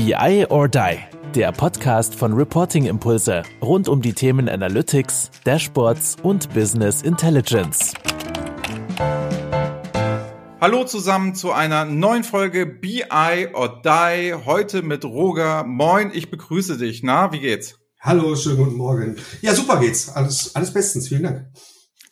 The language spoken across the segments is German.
BI or Die, der Podcast von Reporting Impulse rund um die Themen Analytics, Dashboards und Business Intelligence. Hallo zusammen zu einer neuen Folge BI or Die. Heute mit Roger. Moin, ich begrüße dich. Na, wie geht's? Hallo, schönen guten Morgen. Ja, super geht's. Alles, alles bestens. Vielen Dank.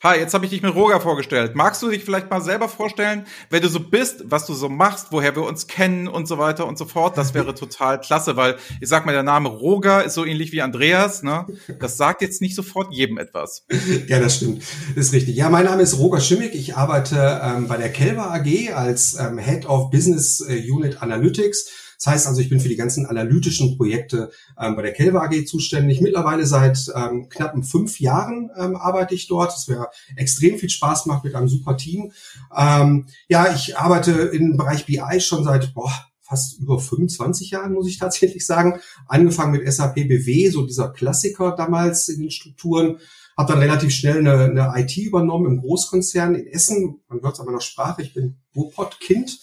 Hi, jetzt habe ich dich mit Roger vorgestellt. Magst du dich vielleicht mal selber vorstellen, wer du so bist, was du so machst, woher wir uns kennen und so weiter und so fort? Das wäre total klasse, weil ich sag mal, der Name Roger ist so ähnlich wie Andreas. Ne? Das sagt jetzt nicht sofort jedem etwas. Ja, das stimmt. Das ist richtig. Ja, mein Name ist Roger Schimmig. Ich arbeite ähm, bei der Kelva AG als ähm, Head of Business äh, Unit Analytics. Das heißt also, ich bin für die ganzen analytischen Projekte ähm, bei der Kelva AG zuständig. Mittlerweile seit ähm, knappen fünf Jahren ähm, arbeite ich dort. Es wäre extrem viel Spaß macht mit einem super Team. Ähm, ja, ich arbeite im Bereich BI schon seit boah, fast über 25 Jahren, muss ich tatsächlich sagen. Angefangen mit SAP BW, so dieser Klassiker damals in den Strukturen. Habe dann relativ schnell eine, eine IT übernommen im Großkonzern in Essen. Man hört es an meiner Sprache, ich bin Ruhrpott-Kind.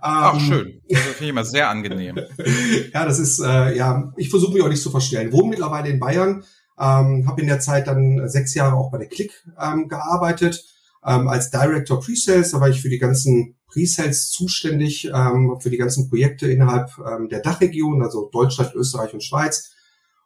Ach, ähm, schön. Das finde ich immer sehr angenehm. ja, das ist, äh, ja, ich versuche mich auch nicht zu verstellen. Wohne mittlerweile in Bayern, ähm, habe in der Zeit dann sechs Jahre auch bei der Click ähm, gearbeitet, ähm, als Director Pre-Sales. Da war ich für die ganzen Pre-Sales zuständig, ähm, für die ganzen Projekte innerhalb ähm, der Dachregion, also Deutschland, Österreich und Schweiz.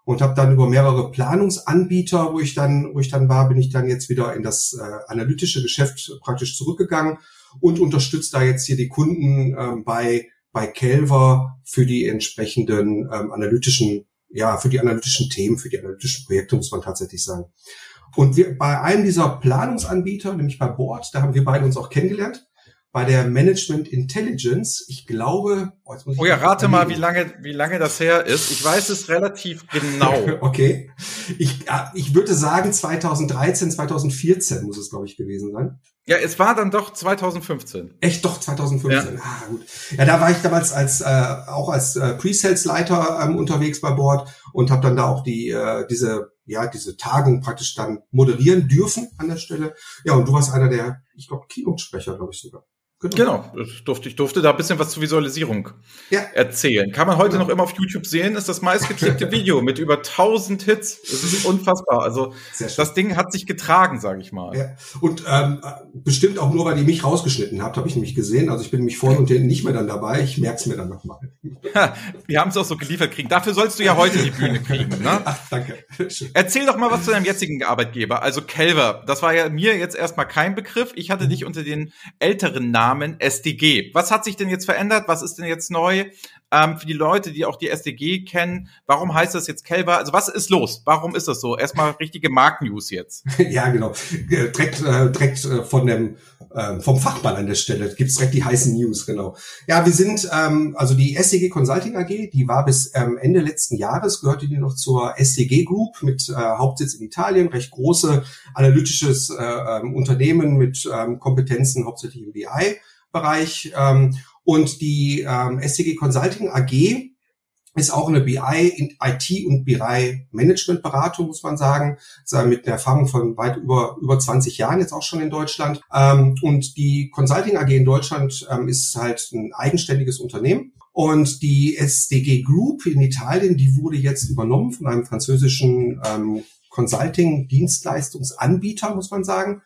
Und habe dann über mehrere Planungsanbieter, wo ich dann, wo ich dann war, bin ich dann jetzt wieder in das äh, analytische Geschäft praktisch zurückgegangen und unterstützt da jetzt hier die Kunden ähm, bei, bei Kelver für die entsprechenden ähm, analytischen, ja, für die analytischen Themen, für die analytischen Projekte, muss man tatsächlich sagen. Und wir, bei einem dieser Planungsanbieter, nämlich bei Board, da haben wir beide uns auch kennengelernt bei der Management Intelligence. Ich glaube, oh, jetzt muss ich oh ja, rate mal, wie lange, wie lange das her ist. Ich weiß es relativ genau. okay. Ich, ich würde sagen 2013, 2014 muss es, glaube ich, gewesen sein. Ja, es war dann doch 2015. Echt doch 2015. Ja. Ah, gut. Ja, da war ich damals als äh, auch als äh, Pre-Sales-Leiter ähm, unterwegs bei Bord und habe dann da auch die äh, diese ja diese Tagung praktisch dann moderieren dürfen an der Stelle. Ja, und du warst einer der, ich glaube, Keynote-Sprecher, glaube ich sogar. Genau, genau ich, durfte, ich durfte da ein bisschen was zur Visualisierung ja. erzählen. Kann man heute genau. noch immer auf YouTube sehen, ist das meistgeklickte Video mit über 1000 Hits. Das ist unfassbar. Also das Ding hat sich getragen, sage ich mal. Ja. Und ähm, bestimmt auch nur, weil ihr mich rausgeschnitten habt, habe ich nämlich gesehen. Also ich bin nämlich vorne und hinten nicht mehr dann dabei. Ich merke es mir dann nochmal. Wir haben es auch so geliefert kriegen. Dafür sollst du ja heute die Bühne kriegen. Ne? Ach, danke. Erzähl doch mal was zu deinem jetzigen Arbeitgeber. Also Kelver, das war ja mir jetzt erstmal kein Begriff. Ich hatte mhm. dich unter den älteren Namen Namen SDG. Was hat sich denn jetzt verändert? Was ist denn jetzt neu? Ähm, für die Leute, die auch die SDG kennen, warum heißt das jetzt Kelva? Also was ist los? Warum ist das so? Erstmal richtige Marktnews jetzt. ja, genau. Äh, direkt, äh, direkt äh, von dem äh, vom Fachmann an der Stelle gibt's direkt die heißen News, genau. Ja, wir sind, ähm, also die SDG Consulting AG, die war bis ähm, Ende letzten Jahres, gehörte die noch zur SDG Group mit äh, Hauptsitz in Italien, recht große analytisches äh, ähm, Unternehmen mit ähm, Kompetenzen hauptsächlich im BI. Bereich. Ähm, und die ähm, SCG Consulting AG ist auch eine BI, IT und BI Management Beratung, muss man sagen, mit einer Erfahrung von weit über, über 20 Jahren jetzt auch schon in Deutschland. Ähm, und die Consulting AG in Deutschland ähm, ist halt ein eigenständiges Unternehmen. Und die SDG Group in Italien, die wurde jetzt übernommen von einem französischen ähm, Consulting-Dienstleistungsanbieter, muss man sagen.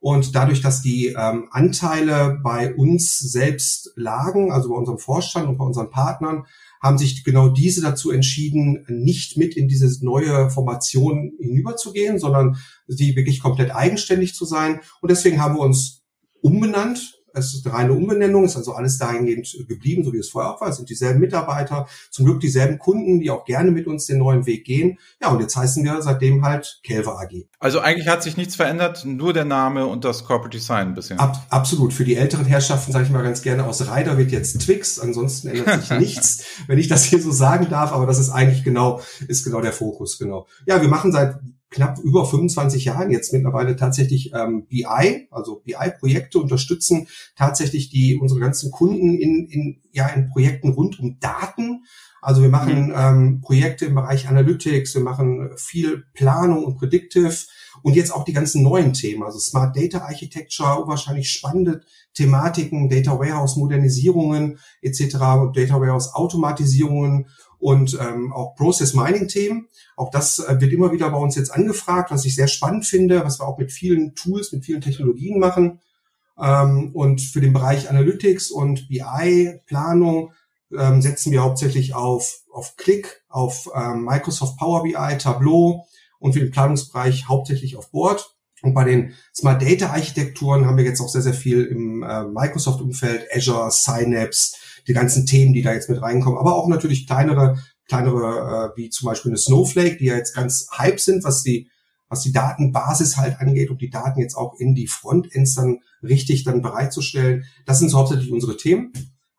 Und dadurch, dass die ähm, Anteile bei uns selbst lagen, also bei unserem Vorstand und bei unseren Partnern, haben sich genau diese dazu entschieden, nicht mit in diese neue Formation hinüberzugehen, sondern sie wirklich komplett eigenständig zu sein. Und deswegen haben wir uns umbenannt es ist eine reine Umbenennung, ist also alles dahingehend geblieben, so wie es vorher auch war. Es sind dieselben Mitarbeiter, zum Glück dieselben Kunden, die auch gerne mit uns den neuen Weg gehen. Ja, und jetzt heißen wir seitdem halt Kelver AG. Also eigentlich hat sich nichts verändert, nur der Name und das Corporate Design ein bisschen. Ab, absolut. Für die älteren Herrschaften sage ich mal ganz gerne, aus Ryder wird jetzt Twix, ansonsten ändert sich nichts, wenn ich das hier so sagen darf, aber das ist eigentlich genau, ist genau der Fokus, genau. Ja, wir machen seit knapp über 25 Jahren jetzt mittlerweile tatsächlich ähm, BI, also BI-Projekte unterstützen tatsächlich die unsere ganzen Kunden in, in ja in Projekten rund um Daten. Also wir machen mhm. ähm, Projekte im Bereich Analytics, wir machen viel Planung und Predictive Und jetzt auch die ganzen neuen Themen, also Smart Data Architecture, wahrscheinlich spannende Thematiken, Data Warehouse Modernisierungen etc., Data Warehouse Automatisierungen und ähm, auch Process Mining Themen. Auch das äh, wird immer wieder bei uns jetzt angefragt, was ich sehr spannend finde, was wir auch mit vielen Tools, mit vielen Technologien machen. Ähm, und für den Bereich Analytics und BI Planung ähm, setzen wir hauptsächlich auf, auf Click, auf ähm, Microsoft Power BI, Tableau und für den Planungsbereich hauptsächlich auf Board. Und bei den Smart Data Architekturen haben wir jetzt auch sehr, sehr viel im äh, Microsoft-Umfeld, Azure, Synapse, die ganzen Themen, die da jetzt mit reinkommen, aber auch natürlich kleinere, kleinere, äh, wie zum Beispiel eine Snowflake, die ja jetzt ganz hype sind, was die, was die Datenbasis halt angeht, um die Daten jetzt auch in die Frontends dann richtig dann bereitzustellen. Das sind so hauptsächlich unsere Themen.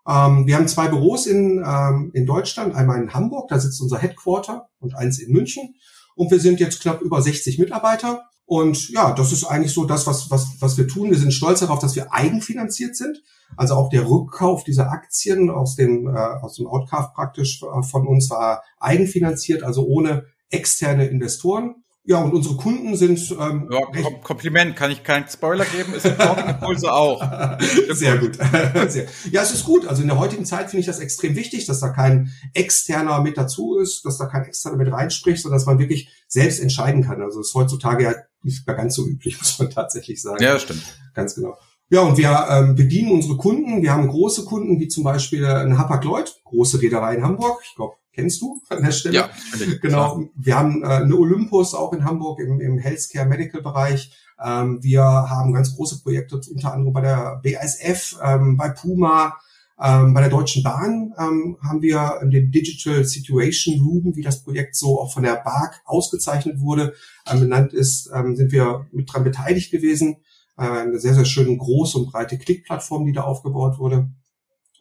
Ähm, wir haben zwei Büros in, ähm, in Deutschland, einmal in Hamburg, da sitzt unser Headquarter und eins in München. Und wir sind jetzt knapp über 60 Mitarbeiter. Und ja, das ist eigentlich so das, was, was, was wir tun. Wir sind stolz darauf, dass wir eigenfinanziert sind. Also auch der Rückkauf dieser Aktien aus dem, äh, aus dem Outcast praktisch äh, von uns war eigenfinanziert, also ohne externe Investoren. Ja, und unsere Kunden sind. Ähm, ja, Kom Kompliment, kann ich keinen Spoiler geben, ist Impulse auch. Sehr gut. Sehr. Ja, es ist gut. Also in der heutigen Zeit finde ich das extrem wichtig, dass da kein externer mit dazu ist, dass da kein externer mit reinspricht, sondern dass man wirklich selbst entscheiden kann. Also das ist heutzutage ja nicht mehr ganz so üblich, muss man tatsächlich sagen. Ja, stimmt. Ganz genau. Ja, und wir ähm, bedienen unsere Kunden. Wir haben große Kunden, wie zum Beispiel ein Hapag-Lloyd, große Reederei in Hamburg. Ich glaube, kennst du an der Stelle. Ja, genau. Wir haben äh, eine Olympus auch in Hamburg im, im Healthcare Medical Bereich. Ähm, wir haben ganz große Projekte, unter anderem bei der BASF, ähm, bei Puma, ähm, bei der Deutschen Bahn ähm, haben wir den Digital Situation Room, wie das Projekt so auch von der BAG ausgezeichnet wurde, ähm, benannt ist, ähm, sind wir mit dran beteiligt gewesen. Äh, eine sehr, sehr schöne große und breite Klickplattform, die da aufgebaut wurde.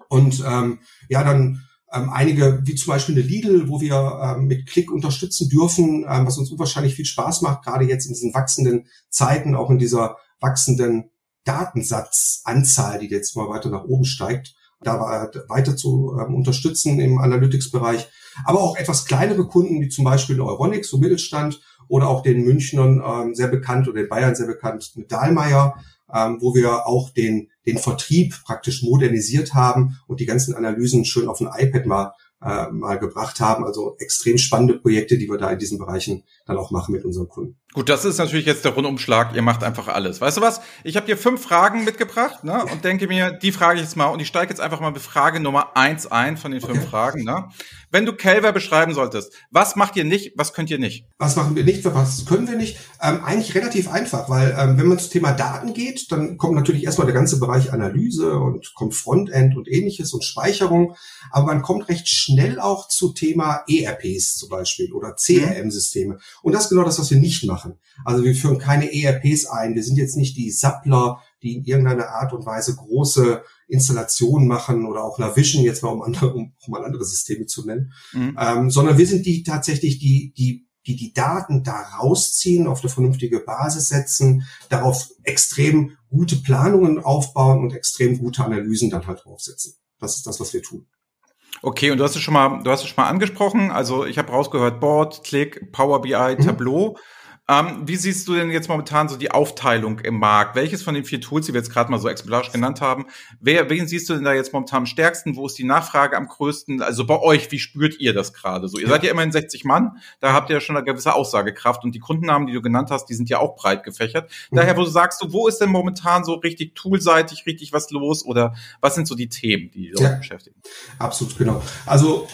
Und ähm, ja, dann ähm, einige, wie zum Beispiel eine Lidl, wo wir mit Klick unterstützen dürfen, was uns unwahrscheinlich viel Spaß macht, gerade jetzt in diesen wachsenden Zeiten, auch in dieser wachsenden Datensatzanzahl, die jetzt mal weiter nach oben steigt, da weiter zu ähm, unterstützen im Analytics-Bereich. Aber auch etwas kleinere Kunden, wie zum Beispiel Euronics, so Mittelstand, oder auch den Münchnern ähm, sehr bekannt oder den Bayern sehr bekannt mit Dahlmeier, ähm, wo wir auch den, den Vertrieb praktisch modernisiert haben und die ganzen Analysen schön auf ein iPad mal äh, mal gebracht haben. Also extrem spannende Projekte, die wir da in diesen Bereichen dann auch machen mit unseren Kunden. Gut, das ist natürlich jetzt der Rundumschlag. Ihr macht einfach alles. Weißt du was? Ich habe dir fünf Fragen mitgebracht ne? und denke mir, die frage ich jetzt mal und ich steige jetzt einfach mal mit Frage Nummer eins ein von den fünf okay. Fragen. Ne? Wenn du Kelver beschreiben solltest, was macht ihr nicht, was könnt ihr nicht? Was machen wir nicht, was können wir nicht? Ähm, eigentlich relativ einfach, weil ähm, wenn man zum Thema Daten geht, dann kommt natürlich erstmal der ganze Bereich Analyse und kommt Frontend und ähnliches und Speicherung, aber man kommt recht schnell auch zu Thema ERPs zum Beispiel oder CRM-Systeme. Und das ist genau das, was wir nicht machen machen. Also wir führen keine ERPs ein. Wir sind jetzt nicht die Sappler, die in irgendeiner Art und Weise große Installationen machen oder auch Navision, jetzt mal um, andere, um, um mal andere Systeme zu nennen, mhm. ähm, sondern wir sind die tatsächlich die, die die die Daten da rausziehen, auf eine vernünftige Basis setzen, darauf extrem gute Planungen aufbauen und extrem gute Analysen dann halt draufsetzen. Das ist das, was wir tun. Okay, und du hast es schon mal, du hast es schon mal angesprochen. Also ich habe rausgehört, Board, Click, Power BI, mhm. Ähm, wie siehst du denn jetzt momentan so die Aufteilung im Markt? Welches von den vier Tools, die wir jetzt gerade mal so exemplarisch genannt haben, wer, wen siehst du denn da jetzt momentan am stärksten? Wo ist die Nachfrage am größten? Also bei euch, wie spürt ihr das gerade so? Ihr seid ja immerhin 60 Mann, da habt ihr ja schon eine gewisse Aussagekraft und die Kundennamen, die du genannt hast, die sind ja auch breit gefächert. Mhm. Daher, wo du sagst, so, wo ist denn momentan so richtig toolseitig richtig was los oder was sind so die Themen, die die ja, beschäftigen? Absolut, genau. Also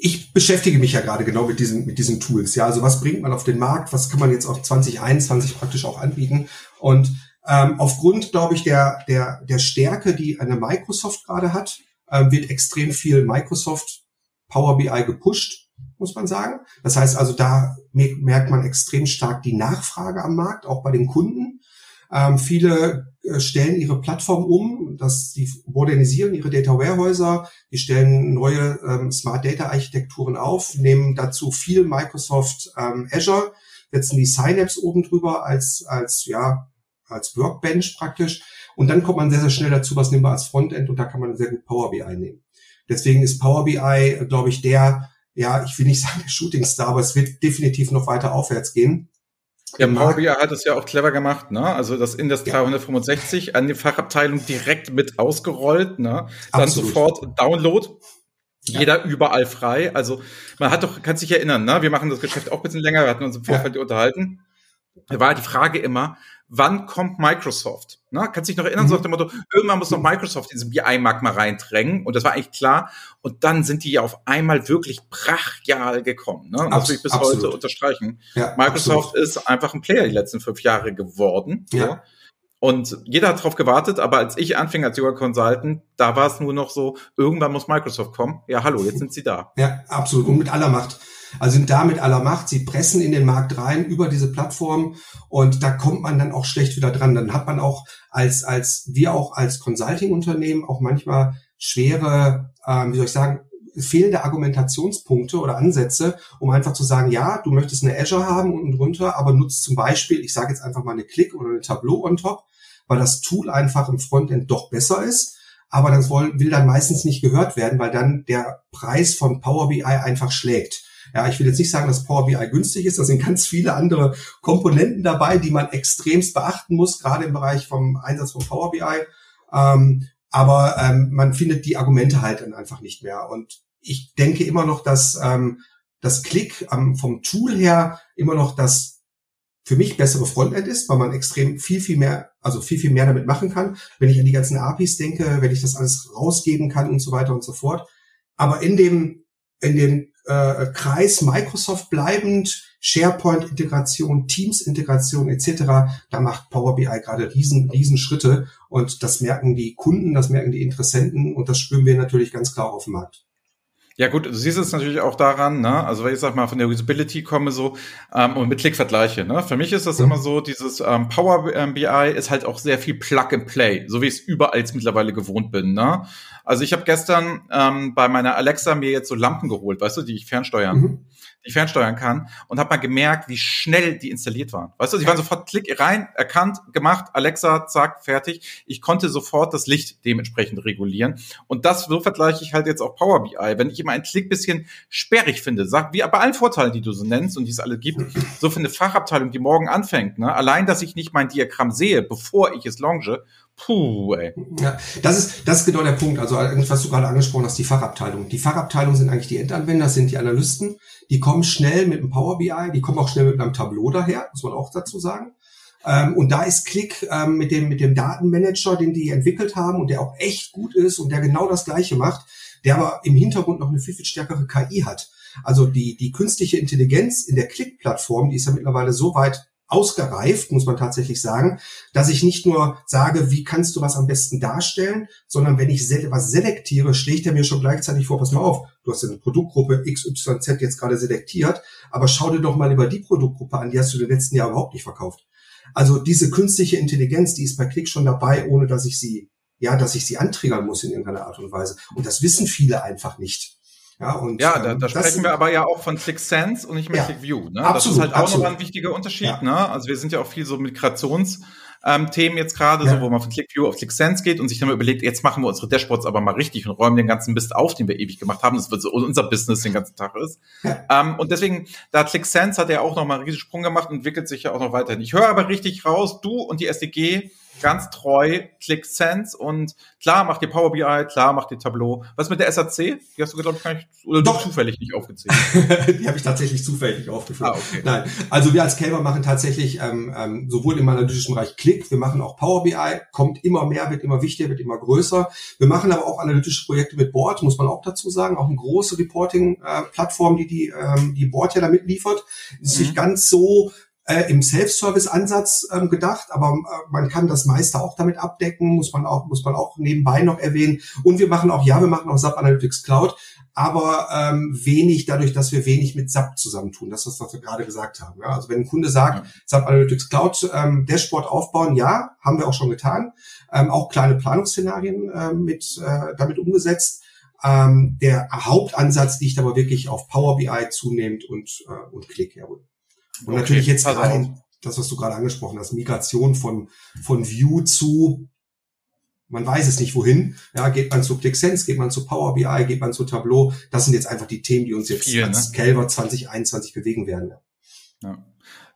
ich beschäftige mich ja gerade genau mit diesen, mit diesen Tools. Ja, also was bringt man auf den Markt? Was kann man jetzt auch 2021 praktisch auch anbieten? Und ähm, aufgrund, glaube ich, der, der, der Stärke, die eine Microsoft gerade hat, ähm, wird extrem viel Microsoft Power BI gepusht, muss man sagen. Das heißt also, da merkt man extrem stark die Nachfrage am Markt, auch bei den Kunden. Ähm, viele äh, stellen ihre Plattform um, dass sie modernisieren ihre Data Warehäuser, die stellen neue ähm, Smart Data Architekturen auf, nehmen dazu viel Microsoft ähm, Azure, setzen die Synapse oben drüber als als ja als Workbench praktisch. Und dann kommt man sehr sehr schnell dazu, was nehmen wir als Frontend und da kann man sehr gut Power BI nehmen. Deswegen ist Power BI, glaube ich, der ja, ich will nicht sagen Shooting Star, aber es wird definitiv noch weiter aufwärts gehen Ja, Power BI hat es ja auch clever gemacht, ne? Also das Index ja. 365 an die Fachabteilung direkt mit ausgerollt, ne? Dann Absolut. sofort Download. Jeder ja. überall frei. Also man hat doch, kannst dich erinnern, ne? Wir machen das Geschäft auch ein bisschen länger, wir hatten uns im Vorfeld ja. unterhalten. Da war die Frage immer, wann kommt Microsoft? Ne? Kannst dich noch erinnern, mhm. so auf dem Motto, irgendwann muss noch Microsoft diesen BI-Markt mal reindrängen. Und das war eigentlich klar. Und dann sind die ja auf einmal wirklich brachial gekommen. Ne? Und das will ich bis absolut. heute unterstreichen. Ja, Microsoft absolut. ist einfach ein Player die letzten fünf Jahre geworden. Ja. Und jeder hat drauf gewartet, aber als ich anfing als Yoga Consultant, da war es nur noch so, irgendwann muss Microsoft kommen. Ja, hallo, jetzt sind sie da. Ja, absolut. Und mit aller Macht. Also sind da mit aller Macht. Sie pressen in den Markt rein über diese Plattform und da kommt man dann auch schlecht wieder dran. Dann hat man auch als, als, wir auch als Consulting-Unternehmen auch manchmal schwere, ähm, wie soll ich sagen, fehlende Argumentationspunkte oder Ansätze, um einfach zu sagen, ja, du möchtest eine Azure haben unten drunter, aber nutzt zum Beispiel, ich sage jetzt einfach mal eine Click oder eine Tableau on top, weil das Tool einfach im Frontend doch besser ist. Aber das will dann meistens nicht gehört werden, weil dann der Preis von Power BI einfach schlägt. Ja, ich will jetzt nicht sagen, dass Power BI günstig ist. Da sind ganz viele andere Komponenten dabei, die man extremst beachten muss, gerade im Bereich vom Einsatz von Power BI. Ähm, aber ähm, man findet die Argumente halt dann einfach nicht mehr. Und ich denke immer noch, dass ähm, das Klick ähm, vom Tool her immer noch das für mich bessere Frontend ist, weil man extrem viel, viel mehr, also viel, viel mehr damit machen kann. Wenn ich an die ganzen APIs denke, wenn ich das alles rausgeben kann und so weiter und so fort. Aber in dem, in dem äh, Kreis Microsoft bleibend, SharePoint-Integration, Teams-Integration etc., da macht Power BI gerade riesen, riesen und das merken die Kunden, das merken die Interessenten und das spüren wir natürlich ganz klar auf dem Markt. Ja gut, du siehst es natürlich auch daran, ne? Also wenn ich sag mal von der Usability komme so ähm, und mit Klick vergleiche, ne? Für mich ist das mhm. immer so, dieses ähm, Power ähm, BI ist halt auch sehr viel Plug and Play, so wie ich es überall mittlerweile gewohnt bin, ne? Also ich habe gestern ähm, bei meiner Alexa mir jetzt so Lampen geholt, weißt du, die ich fernsteuern. Mhm die fernsteuern kann und habe mal gemerkt, wie schnell die installiert waren. Weißt du, die waren sofort Klick rein, erkannt, gemacht, Alexa, zack, fertig. Ich konnte sofort das Licht dementsprechend regulieren. Und das so vergleiche ich halt jetzt auch Power BI. Wenn ich immer einen Klick bisschen sperrig finde, sag, wie bei allen Vorteilen, die du so nennst und die es alle gibt, so für eine Fachabteilung, die morgen anfängt, ne, allein, dass ich nicht mein Diagramm sehe, bevor ich es launche, Puh, ey. Ja, das ist, das ist genau der Punkt. Also, was du gerade angesprochen hast, die Fachabteilung. Die Fachabteilung sind eigentlich die Endanwender, das sind die Analysten. Die kommen schnell mit einem Power BI, die kommen auch schnell mit einem Tableau daher, muss man auch dazu sagen. Ähm, und da ist Click ähm, mit dem, mit dem Datenmanager, den die entwickelt haben und der auch echt gut ist und der genau das Gleiche macht, der aber im Hintergrund noch eine viel, viel stärkere KI hat. Also die, die künstliche Intelligenz in der Click-Plattform, die ist ja mittlerweile so weit ausgereift, muss man tatsächlich sagen, dass ich nicht nur sage, wie kannst du was am besten darstellen, sondern wenn ich was selektiere, schlägt er mir schon gleichzeitig vor, pass mal auf, du hast eine Produktgruppe XYZ jetzt gerade selektiert, aber schau dir doch mal über die Produktgruppe an, die hast du in den letzten Jahr überhaupt nicht verkauft. Also diese künstliche Intelligenz, die ist bei Klick schon dabei, ohne dass ich sie, ja, dass ich sie antriggern muss in irgendeiner Art und Weise. Und das wissen viele einfach nicht. Ja, und, ja da, ähm, da sprechen wir aber ja auch von ClickSense und nicht mehr ja, ClickView. Ne? Absolut, das ist halt auch absolut. noch ein wichtiger Unterschied. Ja. Ne? Also wir sind ja auch viel so Migrations- ähm, Themen jetzt gerade, ja. so wo man von ClickView auf ClickSense geht und sich dann mal überlegt, jetzt machen wir unsere Dashboards aber mal richtig und räumen den ganzen Mist auf, den wir ewig gemacht haben. Das wird so unser Business den ganzen Tag ist. Ja. Ähm, und deswegen, da ClickSense hat ja auch noch mal einen riesen Sprung gemacht und entwickelt sich ja auch noch weiterhin. Ich höre aber richtig raus, du und die SDG ganz treu ClickSense und klar macht ihr Power BI, klar macht ihr Tableau. Was mit der SAC? Die hast du, glaube ich, gar nicht, oder Doch. zufällig nicht aufgezählt. die habe ich tatsächlich zufällig aufgeführt. Ah, okay. Nein, also wir als Kelber machen tatsächlich ähm, ähm, sowohl im analytischen Bereich Click, wir machen auch Power BI, kommt immer mehr, wird immer wichtiger, wird immer größer. Wir machen aber auch analytische Projekte mit Board, muss man auch dazu sagen, auch eine große Reporting-Plattform, äh, die die, ähm, die Board ja damit liefert. Ist mhm. nicht ganz so äh, im Self-Service-Ansatz ähm, gedacht, aber äh, man kann das meiste auch damit abdecken, muss man auch, muss man auch nebenbei noch erwähnen. Und wir machen auch, ja, wir machen auch SAP Analytics Cloud, aber ähm, wenig dadurch, dass wir wenig mit SAP zusammentun. Das ist, was wir gerade gesagt haben. Ja? Also wenn ein Kunde sagt, ja. SAP Analytics Cloud ähm, Dashboard aufbauen, ja, haben wir auch schon getan. Ähm, auch kleine Planungsszenarien äh, mit äh, damit umgesetzt. Ähm, der Hauptansatz liegt aber wirklich auf Power BI zunehmend und, äh, und Click, jawohl. Und okay, natürlich jetzt gerade das, was du gerade angesprochen hast, Migration von, von View zu, man weiß es nicht wohin. Ja, geht man zu ClickSense, geht man zu Power BI, geht man zu Tableau. Das sind jetzt einfach die Themen, die uns jetzt Viel, als ne? Calver 2021 bewegen werden. Ja.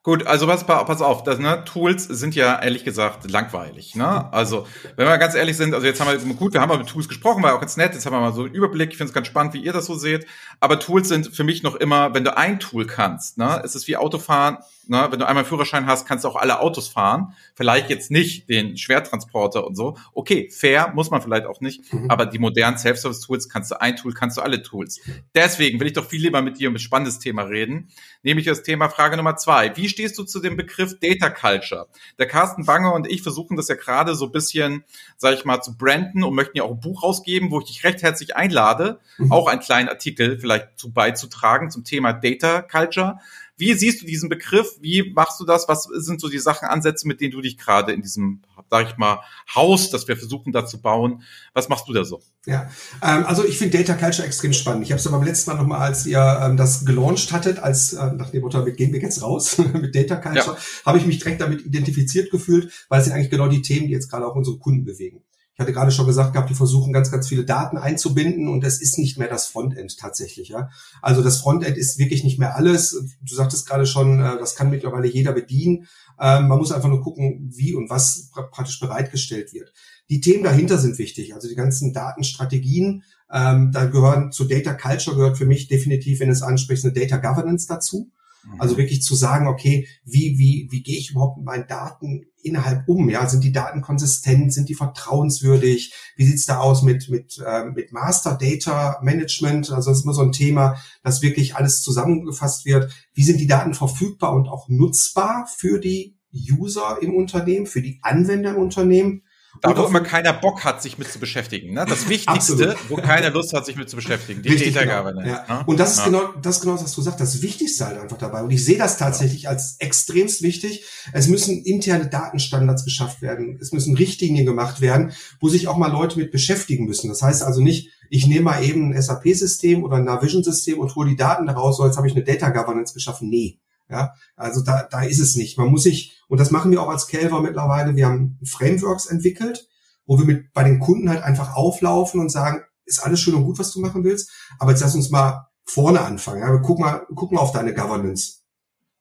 Gut, also was, pass auf, das, ne, Tools sind ja ehrlich gesagt langweilig. Ne? Also, wenn wir ganz ehrlich sind, also jetzt haben wir, gut, wir haben mal mit Tools gesprochen, war auch ganz nett, jetzt haben wir mal so einen Überblick, ich finde es ganz spannend, wie ihr das so seht, aber Tools sind für mich noch immer, wenn du ein Tool kannst, ne, es ist wie Autofahren, ne, wenn du einmal Führerschein hast, kannst du auch alle Autos fahren, vielleicht jetzt nicht den Schwertransporter und so, okay, fair, muss man vielleicht auch nicht, mhm. aber die modernen Self-Service-Tools kannst du ein Tool, kannst du alle Tools. Deswegen will ich doch viel lieber mit dir um ein spannendes Thema reden, nämlich das Thema Frage Nummer zwei, wie stehst du zu dem Begriff Data Culture? Der Carsten Bange und ich versuchen das ja gerade so ein bisschen, sage ich mal, zu branden und möchten ja auch ein Buch rausgeben, wo ich dich recht herzlich einlade, mhm. auch einen kleinen Artikel vielleicht zu beizutragen zum Thema Data Culture. Wie siehst du diesen Begriff? Wie machst du das? Was sind so die Sachen, Ansätze, mit denen du dich gerade in diesem, sag ich mal, Haus, das wir versuchen da zu bauen, was machst du da so? Ja, ähm, also ich finde Data Culture extrem spannend. Ich habe es ja beim letzten Mal nochmal, als ihr ähm, das gelauncht hattet, als äh, nach dem Motto, gehen wir jetzt raus mit Data Culture, ja. habe ich mich direkt damit identifiziert gefühlt, weil es sind eigentlich genau die Themen, die jetzt gerade auch unsere Kunden bewegen. Ich hatte gerade schon gesagt gehabt, die versuchen ganz, ganz viele Daten einzubinden und es ist nicht mehr das Frontend tatsächlich. Ja? Also das Frontend ist wirklich nicht mehr alles. Du sagtest gerade schon, äh, das kann mittlerweile jeder bedienen. Ähm, man muss einfach nur gucken, wie und was praktisch bereitgestellt wird. Die Themen dahinter sind wichtig, also die ganzen Datenstrategien. Ähm, da gehören zu Data Culture gehört für mich definitiv, wenn es anspricht, eine Data Governance dazu. Also mhm. wirklich zu sagen, okay, wie, wie, wie gehe ich überhaupt mit meinen Daten innerhalb um? Ja, sind die Daten konsistent? Sind die vertrauenswürdig? Wie sieht's da aus mit, mit, äh, mit Master Data Management? Also das ist immer so ein Thema, dass wirklich alles zusammengefasst wird. Wie sind die Daten verfügbar und auch nutzbar für die User im Unternehmen, für die Anwender im Unternehmen? Da, wo immer keiner Bock hat, sich mit zu beschäftigen. Ne? Das Wichtigste, Absolut. wo keiner Lust hat, sich mit zu beschäftigen. Die Richtig, Data genau. Governance. Ja. Ne? Und das ist ja. genau, das ist genau, was du sagst. Das Wichtigste halt einfach dabei. Und ich sehe das tatsächlich als extremst wichtig. Es müssen interne Datenstandards beschafft werden. Es müssen Richtlinien gemacht werden, wo sich auch mal Leute mit beschäftigen müssen. Das heißt also nicht, ich nehme mal eben ein SAP-System oder ein Navision-System und hole die Daten daraus, so jetzt habe ich eine Data Governance geschaffen. Nee. Ja, also da, da ist es nicht. Man muss sich, und das machen wir auch als Kelver mittlerweile, wir haben Frameworks entwickelt, wo wir mit bei den Kunden halt einfach auflaufen und sagen, ist alles schön und gut, was du machen willst, aber jetzt lass uns mal vorne anfangen. Ja, wir gucken mal, gucken mal auf deine Governance.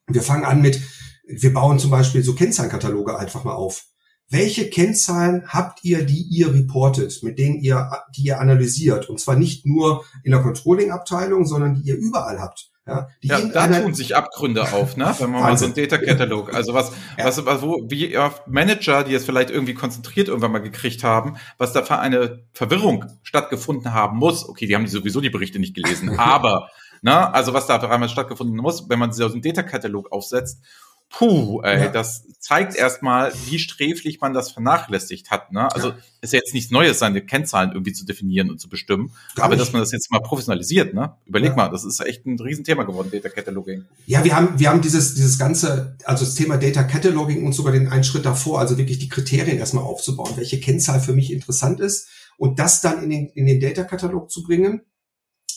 Wir fangen an mit, wir bauen zum Beispiel so Kennzahlenkataloge einfach mal auf. Welche Kennzahlen habt ihr, die ihr reportet, mit denen ihr, die ihr analysiert? Und zwar nicht nur in der Controlling-Abteilung, sondern die ihr überall habt. Ja, ja da tun sich Abgründe auf, ne? Wenn man mal so ein Data Catalog, also was, ja. was, was, wo, wie oft Manager, die es vielleicht irgendwie konzentriert irgendwann mal gekriegt haben, was da für eine Verwirrung stattgefunden haben muss. Okay, die haben sowieso die Berichte nicht gelesen, aber, ne? Also was da für einmal stattgefunden muss, wenn man so einen Data Catalog aufsetzt Puh, ey, ja. das zeigt erstmal, wie sträflich man das vernachlässigt hat. Ne? Also ja. ist ja jetzt nichts Neues, seine Kennzahlen irgendwie zu definieren und zu bestimmen. Gar aber nicht. dass man das jetzt mal professionalisiert, ne? Überleg ja. mal, das ist echt ein Riesenthema geworden, Data Cataloging. Ja, wir haben, wir haben dieses, dieses ganze, also das Thema Data Cataloging und sogar den einen Schritt davor, also wirklich die Kriterien erstmal aufzubauen, welche Kennzahl für mich interessant ist und das dann in den, in den Data Katalog zu bringen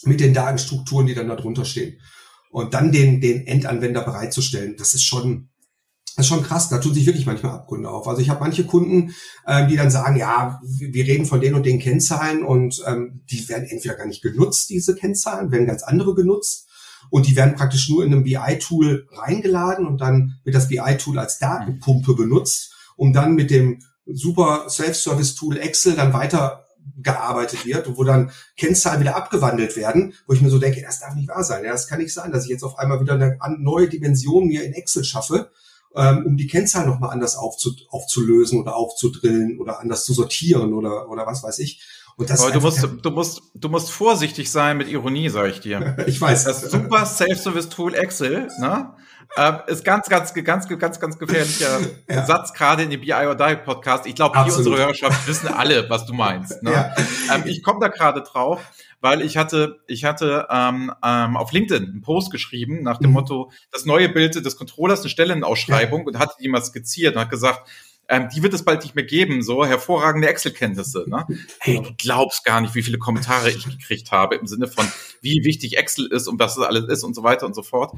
mit den Datenstrukturen, die dann da drunter stehen und dann den, den Endanwender bereitzustellen, das ist schon, das ist schon krass. Da tun sich wirklich manchmal Abgründe auf. Also ich habe manche Kunden, ähm, die dann sagen, ja, wir reden von den und den Kennzahlen und ähm, die werden entweder gar nicht genutzt, diese Kennzahlen, werden ganz andere genutzt und die werden praktisch nur in einem BI-Tool reingeladen und dann wird das BI-Tool als Datenpumpe benutzt, um dann mit dem super Self-Service-Tool Excel dann weiter gearbeitet wird und wo dann Kennzahlen wieder abgewandelt werden, wo ich mir so denke, das darf nicht wahr sein. Ja, das kann nicht sein, dass ich jetzt auf einmal wieder eine neue Dimension mir in Excel schaffe, ähm, um die Kennzahlen nochmal anders aufzu aufzulösen oder aufzudrillen oder anders zu sortieren oder, oder was weiß ich. Und das Aber du musst, du musst, du musst vorsichtig sein mit Ironie, sage ich dir. ich weiß. Das super Self-Service-Tool Excel, ne? äh, ist ganz, ganz, ganz, ganz, ganz gefährlicher ja. Satz gerade in dem BI or Die Podcast. Ich glaube, die unsere Hörerschaft wissen alle, was du meinst. Ne? Ja. Ähm, ich komme da gerade drauf, weil ich hatte, ich hatte ähm, ähm, auf LinkedIn einen Post geschrieben nach dem mhm. Motto, das neue Bild des Controllers, eine Stellenausschreibung ja. und hatte die mal skizziert und hat gesagt, ähm, die wird es bald nicht mehr geben, so hervorragende Excel-Kenntnisse. Ne? Hey, du glaubst gar nicht, wie viele Kommentare ich gekriegt habe im Sinne von, wie wichtig Excel ist und was das alles ist und so weiter und so fort.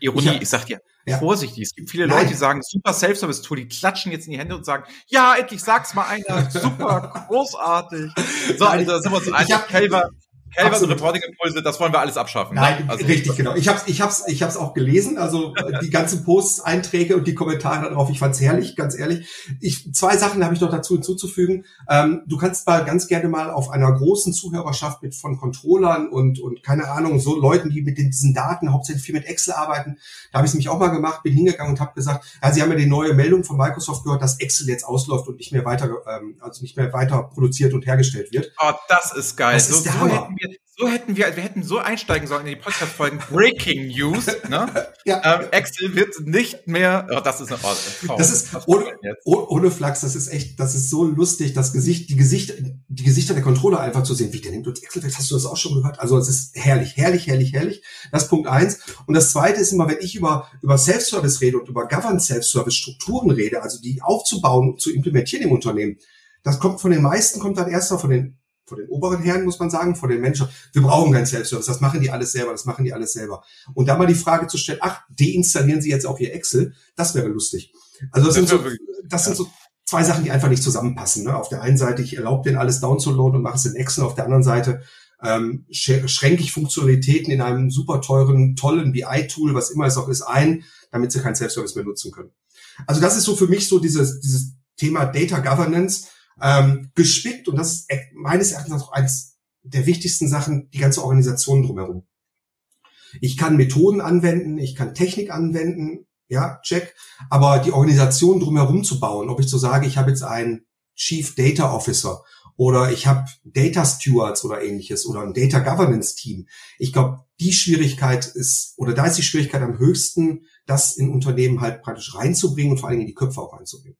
Ironie, ich, ich sag dir, ja. vorsichtig, es gibt viele Nein. Leute, die sagen, super Self-Service-Tool, die klatschen jetzt in die Hände und sagen, ja, endlich sag's mal einer, super, großartig. So, also sind wir uns einig, Kelver, Calvert und Reporting-Impulse, das wollen wir alles abschaffen. Ne? Nein, ne? also, richtig, genau. Ich habe ich hab's, ich hab's auch gelesen, also die ganzen Posts, Einträge und die Kommentare darauf, ich fand's herrlich, ganz ehrlich. Ich, zwei Sachen habe ich noch dazu hinzuzufügen. Ähm, du kannst mal ganz gerne mal auf einer großen Zuhörerschaft mit von Controllern und, und keine Ahnung, so Leuten, die mit den, diesen Daten hauptsächlich viel mit Excel arbeiten, da habe ich es nämlich auch mal gemacht, bin hingegangen und habe gesagt, ja, sie haben ja die neue Meldung von Microsoft gehört, dass Excel jetzt ausläuft und nicht mehr weiter, ähm, also nicht mehr weiter produziert und hergestellt wird. Oh, das ist geil. Das so, ist der so Hammer. hätten wir so hätten wir, wir hätten so einsteigen sollen in die Podcast-Folgen Breaking News. Ne? ja. Ähm, Excel wird nicht mehr. Oh, das ist eine oh, Das ist ohne, ohne Flachs. Das ist echt, das ist so lustig, das Gesicht, die Gesichter, die Gesichter der Controller einfach zu sehen. Wie der nimmt uns Excel. Hast du das auch schon gehört? Also es ist herrlich, herrlich, herrlich, herrlich. Das ist Punkt eins. Und das zweite ist immer, wenn ich über über Self-Service rede und über Governed Self-Service-Strukturen rede, also die aufzubauen, und zu implementieren im Unternehmen. Das kommt von den meisten, kommt dann erst mal von den vor den oberen Herren, muss man sagen, vor den Menschen. Wir brauchen keinen Self-Service, das machen die alles selber, das machen die alles selber. Und da mal die Frage zu stellen, ach, deinstallieren Sie jetzt auch Ihr Excel, das wäre lustig. Also das, das sind so, das sind so zwei Sachen, die einfach nicht zusammenpassen. Ne? Auf der einen Seite, ich erlaube den alles downzuladen und mache es in Excel, auf der anderen Seite ähm, schränke ich Funktionalitäten in einem super teuren, tollen BI-Tool, was immer es auch ist, ein, damit sie keinen Self-Service mehr nutzen können. Also das ist so für mich so dieses, dieses Thema Data Governance ähm, gespickt und das ist meines Erachtens auch eines der wichtigsten Sachen, die ganze Organisation drumherum. Ich kann Methoden anwenden, ich kann Technik anwenden, ja, check, aber die Organisation drumherum zu bauen, ob ich so sage, ich habe jetzt einen Chief Data Officer oder ich habe Data Stewards oder ähnliches oder ein Data Governance Team. Ich glaube, die Schwierigkeit ist, oder da ist die Schwierigkeit am höchsten, das in Unternehmen halt praktisch reinzubringen und vor allen Dingen in die Köpfe auch reinzubringen.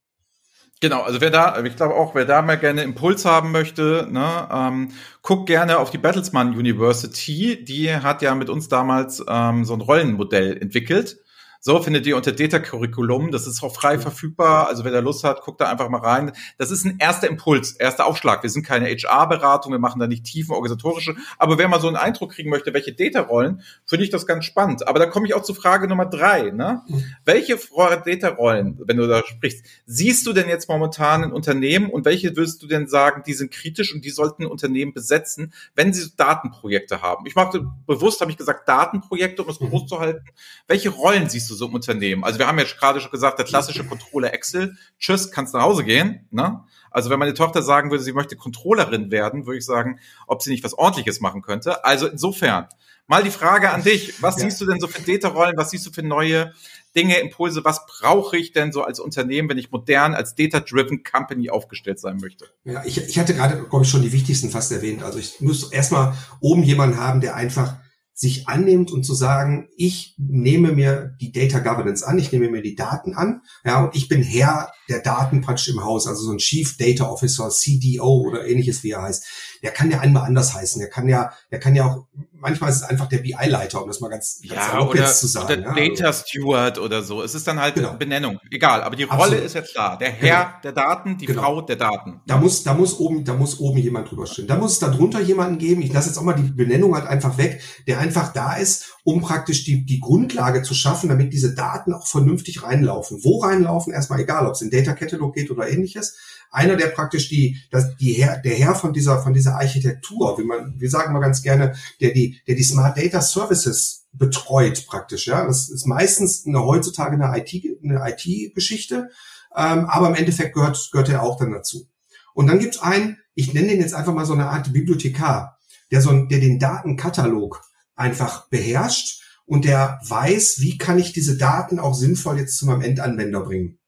Genau, also wer da, ich glaube auch, wer da mal gerne Impuls haben möchte, ne, ähm, guckt gerne auf die Bertelsmann University. Die hat ja mit uns damals ähm, so ein Rollenmodell entwickelt. So findet ihr unter Data Curriculum. Das ist auch frei verfügbar. Also wer da Lust hat, guckt da einfach mal rein. Das ist ein erster Impuls, erster Aufschlag. Wir sind keine HR-Beratung, wir machen da nicht tiefen organisatorische. Aber wer mal so einen Eindruck kriegen möchte, welche Data-Rollen, finde ich das ganz spannend. Aber da komme ich auch zu Frage Nummer drei. Ne? Mhm. Welche Data-Rollen, wenn du da sprichst, siehst du denn jetzt momentan in Unternehmen und welche würdest du denn sagen, die sind kritisch und die sollten Unternehmen besetzen, wenn sie Datenprojekte haben? Ich mache bewusst, habe ich gesagt, Datenprojekte, um es mhm. bewusst zu halten. Welche Rollen siehst du so im Unternehmen? Also wir haben ja gerade schon gesagt, der klassische Controller Excel, tschüss, kannst nach Hause gehen. Ne? Also wenn meine Tochter sagen würde, sie möchte Controllerin werden, würde ich sagen, ob sie nicht was ordentliches machen könnte. Also insofern, mal die Frage an dich, was ja. siehst du denn so für Data-Rollen, was siehst du für neue Dinge, Impulse, was brauche ich denn so als Unternehmen, wenn ich modern als Data-Driven Company aufgestellt sein möchte? Ja, ich, ich hatte gerade, glaube ich, schon die wichtigsten fast erwähnt. Also ich muss erstmal oben jemanden haben, der einfach sich annimmt und zu sagen, ich nehme mir die Data Governance an, ich nehme mir die Daten an, ja, und ich bin Herr der Daten praktisch im Haus, also so ein Chief Data Officer, CDO oder ähnliches, wie er heißt. Der kann ja einmal anders heißen. Der kann ja, der kann ja auch manchmal ist es einfach der BI-Leiter, um das mal ganz, ganz ja, oder, jetzt zu sagen. Oder ja, Data Steward oder so. Es ist dann halt genau. Benennung. Egal, aber die Rolle Absolut. ist jetzt da. Der Herr genau. der Daten, die genau. Frau der Daten. Da muss, da muss oben, da muss oben jemand drüber stehen. Da muss es darunter jemanden geben. Ich lasse jetzt auch mal die Benennung halt einfach weg, der einfach da ist, um praktisch die, die Grundlage zu schaffen, damit diese Daten auch vernünftig reinlaufen. Wo reinlaufen, erstmal egal, ob es in Data Catalog geht oder ähnliches einer, der praktisch die, das, die Herr, der Herr von dieser, von dieser Architektur, wie man, wir sagen mal ganz gerne, der die, der die Smart Data Services betreut praktisch, ja. Das ist meistens eine, heutzutage eine IT, eine IT-Geschichte, ähm, aber im Endeffekt gehört, gehört er auch dann dazu. Und dann gibt's einen, ich nenne den jetzt einfach mal so eine Art Bibliothekar, der so, der den Datenkatalog einfach beherrscht und der weiß, wie kann ich diese Daten auch sinnvoll jetzt zu meinem Endanwender bringen.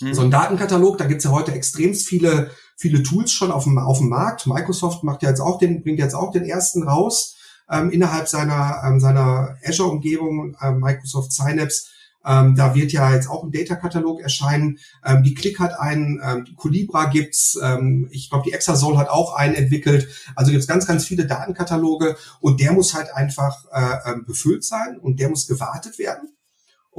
Mhm. So ein Datenkatalog, da gibt's ja heute extrem viele, viele Tools schon auf dem, auf dem Markt. Microsoft macht ja jetzt auch den, bringt jetzt auch den ersten raus ähm, innerhalb seiner, ähm, seiner Azure-Umgebung, ähm, Microsoft Synapse. Ähm, da wird ja jetzt auch ein Data-Katalog erscheinen. Ähm, die Click hat einen, ähm, die Colibra gibt's, ähm, ich glaube die Exasol hat auch einen entwickelt. Also gibt's ganz, ganz viele Datenkataloge und der muss halt einfach äh, ähm, befüllt sein und der muss gewartet werden.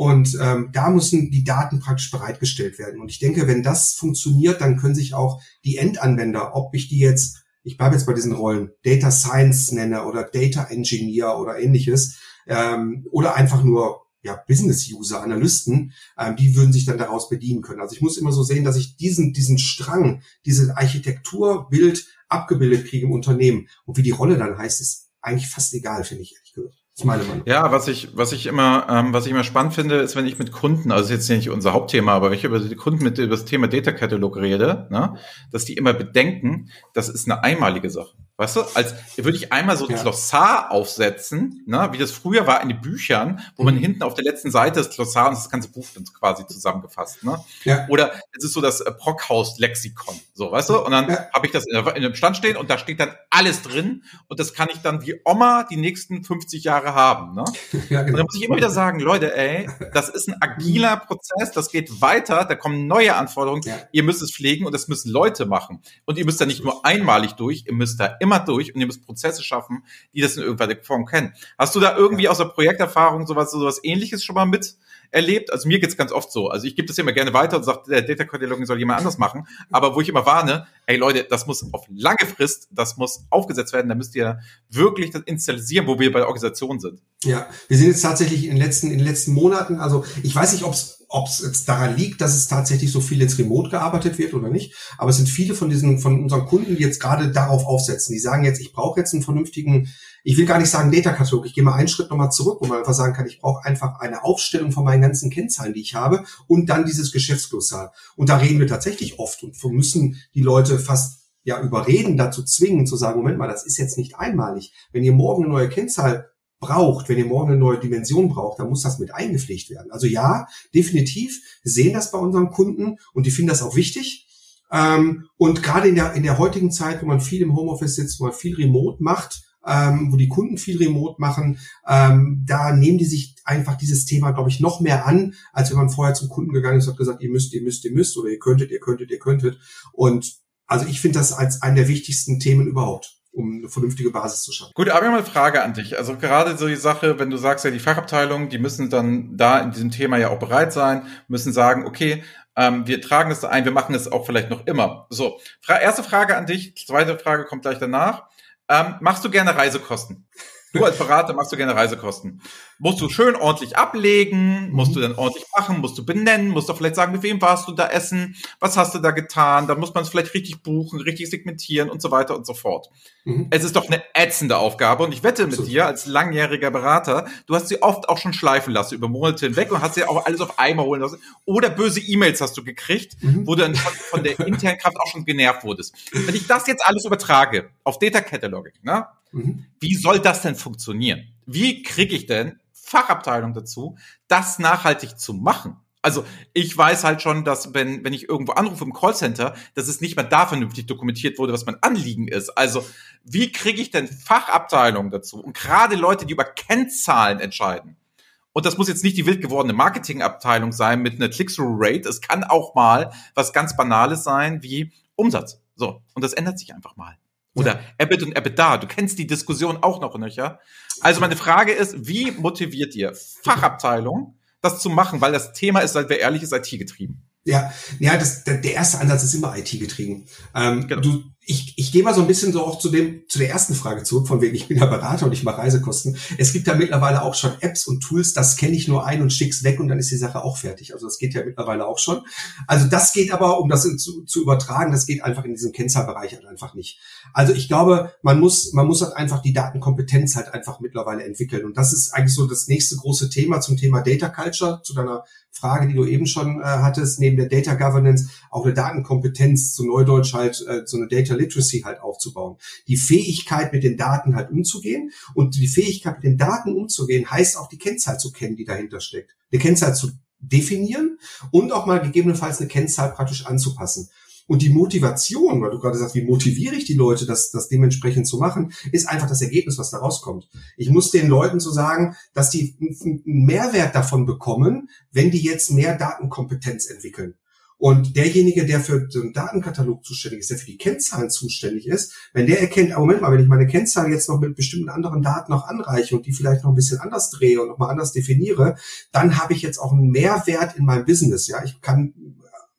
Und ähm, da müssen die Daten praktisch bereitgestellt werden. Und ich denke, wenn das funktioniert, dann können sich auch die Endanwender, ob ich die jetzt, ich bleibe jetzt bei diesen Rollen, Data Science nenne oder Data Engineer oder ähnliches, ähm, oder einfach nur ja, Business-User, Analysten, ähm, die würden sich dann daraus bedienen können. Also ich muss immer so sehen, dass ich diesen, diesen Strang, diese Architekturbild abgebildet kriege im Unternehmen. Und wie die Rolle dann heißt, ist eigentlich fast egal, finde ich ehrlich gesagt. Ist meine Meinung. Ja, was ich, was ich immer, ähm, was ich immer spannend finde, ist, wenn ich mit Kunden, also jetzt nicht unser Hauptthema, aber wenn ich über die Kunden mit über das Thema Data Catalog rede, ne, dass die immer bedenken, das ist eine einmalige Sache. Weißt du, als würde ich einmal so ein ja. Glossar aufsetzen, ne, wie das früher war in den Büchern, wo man mhm. hinten auf der letzten Seite das Glossar und das ganze Buch dann quasi zusammengefasst. Ne? Ja. Oder es ist so das äh, Brockhaus-Lexikon, so, weißt du? Und dann ja. habe ich das in, der, in dem Stand stehen und da steht dann alles drin und das kann ich dann wie Oma die nächsten 50 Jahre haben. Ne? Ja, genau. Und dann muss ich immer wieder sagen, Leute, ey, das ist ein agiler Prozess, das geht weiter, da kommen neue Anforderungen, ihr müsst es pflegen und das müssen Leute machen. Und ihr müsst da nicht nur einmalig durch, ihr müsst da immer immer durch und ihr müsst Prozesse schaffen, die das in irgendeiner Form kennen. Hast du da irgendwie aus der Projekterfahrung sowas, sowas ähnliches schon mal mit erlebt? Also mir geht's ganz oft so. Also ich gebe das immer gerne weiter und sage, der Data Cataloging soll jemand anders machen. Aber wo ich immer warne, ey Leute, das muss auf lange Frist, das muss aufgesetzt werden, da müsst ihr wirklich das installieren, wo wir bei der Organisation sind. Ja, wir sind jetzt tatsächlich in den letzten, in den letzten Monaten, also ich weiß nicht, ob es ob es jetzt daran liegt, dass es tatsächlich so viel jetzt remote gearbeitet wird oder nicht. Aber es sind viele von diesen, von unseren Kunden, die jetzt gerade darauf aufsetzen. Die sagen jetzt, ich brauche jetzt einen vernünftigen, ich will gar nicht sagen Data-Katalog. Ich gehe mal einen Schritt nochmal zurück, wo man einfach sagen kann, ich brauche einfach eine Aufstellung von meinen ganzen Kennzahlen, die ich habe und dann dieses Geschäftsglossar. Und da reden wir tatsächlich oft und müssen die Leute fast ja überreden, dazu zwingen, zu sagen, Moment mal, das ist jetzt nicht einmalig. Wenn ihr morgen eine neue Kennzahl braucht, wenn ihr morgen eine neue Dimension braucht, dann muss das mit eingepflegt werden. Also ja, definitiv sehen das bei unseren Kunden und die finden das auch wichtig. Ähm, und gerade in der, in der heutigen Zeit, wo man viel im Homeoffice sitzt, wo man viel remote macht, ähm, wo die Kunden viel remote machen, ähm, da nehmen die sich einfach dieses Thema, glaube ich, noch mehr an, als wenn man vorher zum Kunden gegangen ist und hat gesagt, ihr müsst, ihr müsst, ihr müsst oder ihr könntet, ihr könntet, ihr könntet. Und also ich finde das als einen der wichtigsten Themen überhaupt um eine vernünftige Basis zu schaffen. Gut, aber mal eine Frage an dich. Also gerade so die Sache, wenn du sagst, ja, die Fachabteilung, die müssen dann da in diesem Thema ja auch bereit sein, müssen sagen, okay, ähm, wir tragen das ein, wir machen es auch vielleicht noch immer. So, Fra erste Frage an dich, zweite Frage kommt gleich danach. Ähm, machst du gerne Reisekosten? Du als Berater machst du gerne Reisekosten. Musst du schön ordentlich ablegen, musst du dann ordentlich machen, musst du benennen, musst du vielleicht sagen, mit wem warst du da essen, was hast du da getan, dann muss man es vielleicht richtig buchen, richtig segmentieren und so weiter und so fort. Mhm. Es ist doch eine ätzende Aufgabe und ich wette mit so. dir als langjähriger Berater, du hast sie oft auch schon schleifen lassen über Monate hinweg und hast sie auch alles auf einmal holen lassen oder böse E-Mails hast du gekriegt, mhm. wo du dann von der internen Kraft auch schon genervt wurdest. Wenn ich das jetzt alles übertrage auf Data Cataloging, ne? Mhm. Wie soll das denn funktionieren? Wie kriege ich denn Fachabteilung dazu, das nachhaltig zu machen? Also ich weiß halt schon, dass wenn, wenn ich irgendwo anrufe im Callcenter, dass es nicht mal da vernünftig dokumentiert wurde, was mein Anliegen ist. Also wie kriege ich denn Fachabteilungen dazu? Und gerade Leute, die über Kennzahlen entscheiden. Und das muss jetzt nicht die wild gewordene Marketingabteilung sein mit einer Click-Through-Rate. Es kann auch mal was ganz Banales sein wie Umsatz. So. Und das ändert sich einfach mal. Oder ja. Abbott und Abbott da. Du kennst die Diskussion auch noch nöcher. Also meine Frage ist, wie motiviert ihr Fachabteilung, das zu machen? Weil das Thema ist, seid wir ehrlich, ist IT getrieben. Ja, ja, das, der, der erste Ansatz ist immer IT getrieben. Ähm, genau. Du ich, ich gehe mal so ein bisschen so auch zu dem zu der ersten Frage zurück, von wegen ich bin ja Berater und ich mache Reisekosten. Es gibt ja mittlerweile auch schon Apps und Tools, das kenne ich nur ein und schick's weg und dann ist die Sache auch fertig. Also das geht ja mittlerweile auch schon. Also das geht aber, um das zu, zu übertragen, das geht einfach in diesem Kennzahlbereich halt einfach nicht. Also ich glaube, man muss man muss halt einfach die Datenkompetenz halt einfach mittlerweile entwickeln und das ist eigentlich so das nächste große Thema zum Thema Data Culture, zu deiner Frage, die du eben schon äh, hattest, neben der Data Governance auch eine Datenkompetenz, zu Neudeutsch halt äh, so eine Data Literacy halt aufzubauen. Die Fähigkeit, mit den Daten halt umzugehen und die Fähigkeit, mit den Daten umzugehen, heißt auch die Kennzahl zu kennen, die dahinter steckt. Die Kennzahl zu definieren und auch mal gegebenenfalls eine Kennzahl praktisch anzupassen. Und die Motivation, weil du gerade sagst, wie motiviere ich die Leute, das, das dementsprechend zu machen, ist einfach das Ergebnis, was da rauskommt. Ich muss den Leuten so sagen, dass die einen Mehrwert davon bekommen, wenn die jetzt mehr Datenkompetenz entwickeln. Und derjenige, der für den Datenkatalog zuständig ist, der für die Kennzahlen zuständig ist, wenn der erkennt, ah, Moment mal, wenn ich meine Kennzahl jetzt noch mit bestimmten anderen Daten noch anreiche und die vielleicht noch ein bisschen anders drehe und nochmal anders definiere, dann habe ich jetzt auch einen Mehrwert in meinem Business. Ja, ich kann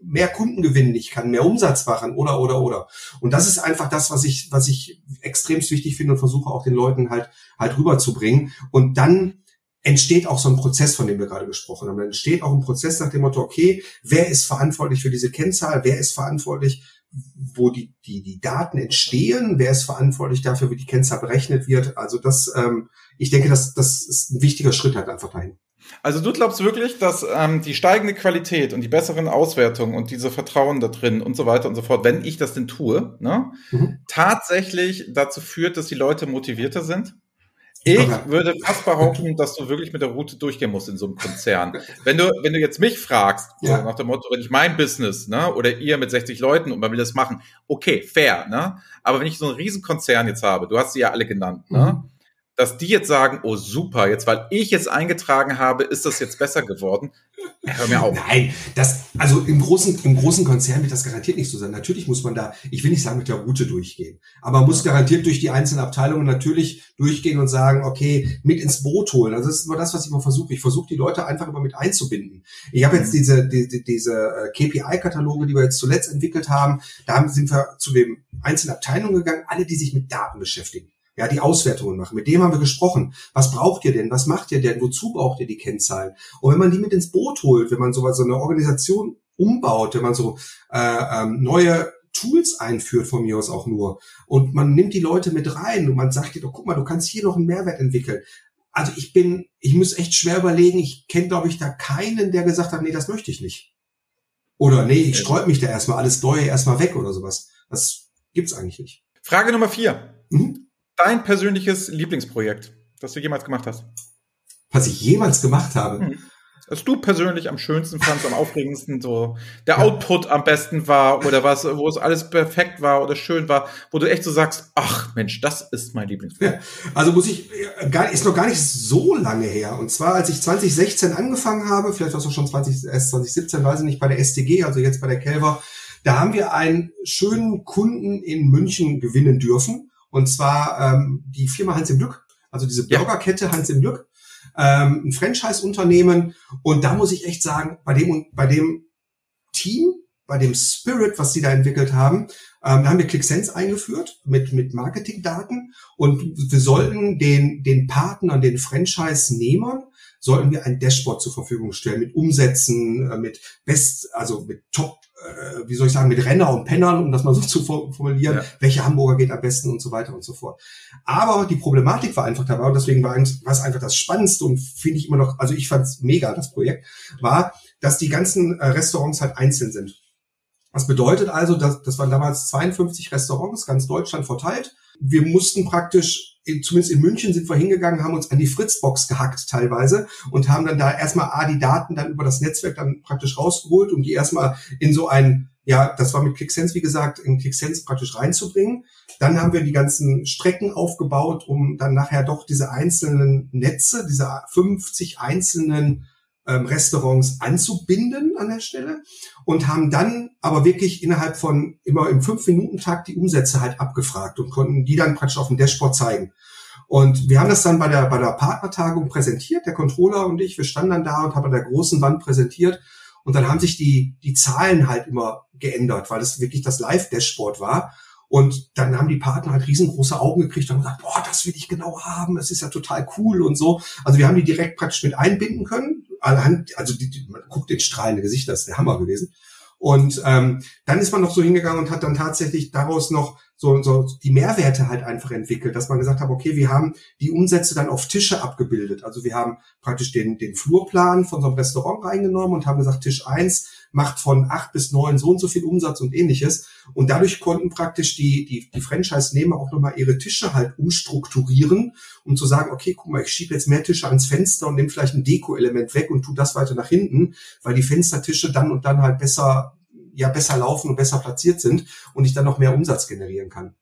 mehr Kunden gewinnen, ich kann mehr Umsatz machen oder oder oder. Und das ist einfach das, was ich was ich extremst wichtig finde und versuche auch den Leuten halt halt rüberzubringen. Und dann entsteht auch so ein Prozess, von dem wir gerade gesprochen haben. Dann entsteht auch ein Prozess nach dem Motto, okay, wer ist verantwortlich für diese Kennzahl, wer ist verantwortlich wo die, die, die Daten entstehen, wer ist verantwortlich dafür, wie die Kennzahl berechnet wird. Also das, ähm, ich denke, das, das ist ein wichtiger Schritt halt einfach dahin. Also du glaubst wirklich, dass ähm, die steigende Qualität und die besseren Auswertungen und diese Vertrauen da drin und so weiter und so fort, wenn ich das denn tue, ne, mhm. tatsächlich dazu führt, dass die Leute motivierter sind? Ich würde fast behaupten, dass du wirklich mit der Route durchgehen musst in so einem Konzern. Wenn du, wenn du jetzt mich fragst, ja. nach dem Motto, wenn ich mein Business, ne, oder ihr mit 60 Leuten und man will das machen, okay, fair, ne? Aber wenn ich so einen Riesenkonzern jetzt habe, du hast sie ja alle genannt, ne? Mhm dass die jetzt sagen, oh super, jetzt weil ich es eingetragen habe, ist das jetzt besser geworden. Hör mir auf. Nein, das, also im großen, im großen Konzern wird das garantiert nicht so sein. Natürlich muss man da, ich will nicht sagen mit der Route durchgehen, aber man muss garantiert durch die einzelnen Abteilungen natürlich durchgehen und sagen, okay, mit ins Boot holen. Also das ist immer das, was ich immer versuche. Ich versuche die Leute einfach immer mit einzubinden. Ich habe jetzt mhm. diese, die, diese äh, KPI-Kataloge, die wir jetzt zuletzt entwickelt haben, da sind wir zu den einzelnen Abteilungen gegangen, alle, die sich mit Daten beschäftigen ja, die Auswertungen machen. Mit dem haben wir gesprochen. Was braucht ihr denn? Was macht ihr denn? Wozu braucht ihr die Kennzahlen? Und wenn man die mit ins Boot holt, wenn man so, so eine Organisation umbaut, wenn man so äh, ähm, neue Tools einführt von mir aus auch nur und man nimmt die Leute mit rein und man sagt dir doch, guck mal, du kannst hier noch einen Mehrwert entwickeln. Also ich bin, ich muss echt schwer überlegen, ich kenne, glaube ich, da keinen, der gesagt hat, nee, das möchte ich nicht. Oder nee, ich sträub mich da erstmal alles Neue erstmal weg oder sowas. Das gibt's eigentlich nicht. Frage Nummer vier. Mhm dein persönliches Lieblingsprojekt, das du jemals gemacht hast? Was ich jemals gemacht habe? Hm. Was du persönlich am schönsten fandst, am aufregendsten, so der ja. Output am besten war oder was, wo es alles perfekt war oder schön war, wo du echt so sagst, ach Mensch, das ist mein Lieblingsprojekt. Ja. Also muss ich, ist noch gar nicht so lange her. Und zwar, als ich 2016 angefangen habe, vielleicht war es auch schon 20, erst 2017, weiß ich nicht, bei der STG, also jetzt bei der Kelver, da haben wir einen schönen Kunden in München gewinnen dürfen. Und zwar ähm, die Firma Hans im Glück, also diese Burgerkette Hans im Glück, ähm, ein Franchise-Unternehmen. Und da muss ich echt sagen, bei dem, bei dem Team, bei dem Spirit, was sie da entwickelt haben, ähm, da haben wir ClickSense eingeführt mit, mit Marketingdaten und wir sollten den, den Partnern, den Franchise-Nehmern, sollten wir ein Dashboard zur Verfügung stellen mit Umsätzen, äh, mit Best, also mit Top wie soll ich sagen, mit Renner und Pennern, um das mal so zu formulieren, ja. welche Hamburger geht am besten und so weiter und so fort. Aber die Problematik war einfach dabei und deswegen war es einfach das Spannendste und finde ich immer noch, also ich fand es mega, das Projekt, war, dass die ganzen äh, Restaurants halt einzeln sind. Was bedeutet also, dass das waren damals 52 Restaurants, ganz Deutschland verteilt. Wir mussten praktisch zumindest in München sind wir hingegangen, haben uns an die Fritzbox gehackt teilweise und haben dann da erstmal A, die Daten dann über das Netzwerk dann praktisch rausgeholt, um die erstmal in so ein, ja, das war mit ClickSense, wie gesagt, in ClickSense praktisch reinzubringen. Dann haben wir die ganzen Strecken aufgebaut, um dann nachher doch diese einzelnen Netze, diese 50 einzelnen ähm, Restaurants anzubinden an der Stelle und haben dann aber wirklich innerhalb von immer im Fünf-Minuten-Tag die Umsätze halt abgefragt und konnten die dann praktisch auf dem Dashboard zeigen. Und wir haben das dann bei der, bei der Partnertagung präsentiert, der Controller und ich, wir standen dann da und haben an der großen Wand präsentiert und dann haben sich die, die Zahlen halt immer geändert, weil es wirklich das Live-Dashboard war. Und dann haben die Partner halt riesengroße Augen gekriegt und gesagt, boah, das will ich genau haben, das ist ja total cool und so. Also wir haben die direkt praktisch mit einbinden können. Also die, man guckt den strahlende Gesicht, das ist der Hammer gewesen. Und ähm, dann ist man noch so hingegangen und hat dann tatsächlich daraus noch so, so die Mehrwerte halt einfach entwickelt, dass man gesagt hat, okay, wir haben die Umsätze dann auf Tische abgebildet. Also wir haben praktisch den, den Flurplan von so einem Restaurant reingenommen und haben gesagt, Tisch eins macht von acht bis neun so und so viel Umsatz und ähnliches. Und dadurch konnten praktisch die, die, die Franchise-Nehmer auch nochmal ihre Tische halt umstrukturieren, um zu sagen, okay, guck mal, ich schiebe jetzt mehr Tische ans Fenster und nehme vielleicht ein Deko-Element weg und tu das weiter nach hinten, weil die Fenstertische dann und dann halt besser ja besser laufen und besser platziert sind und ich dann noch mehr Umsatz generieren kann.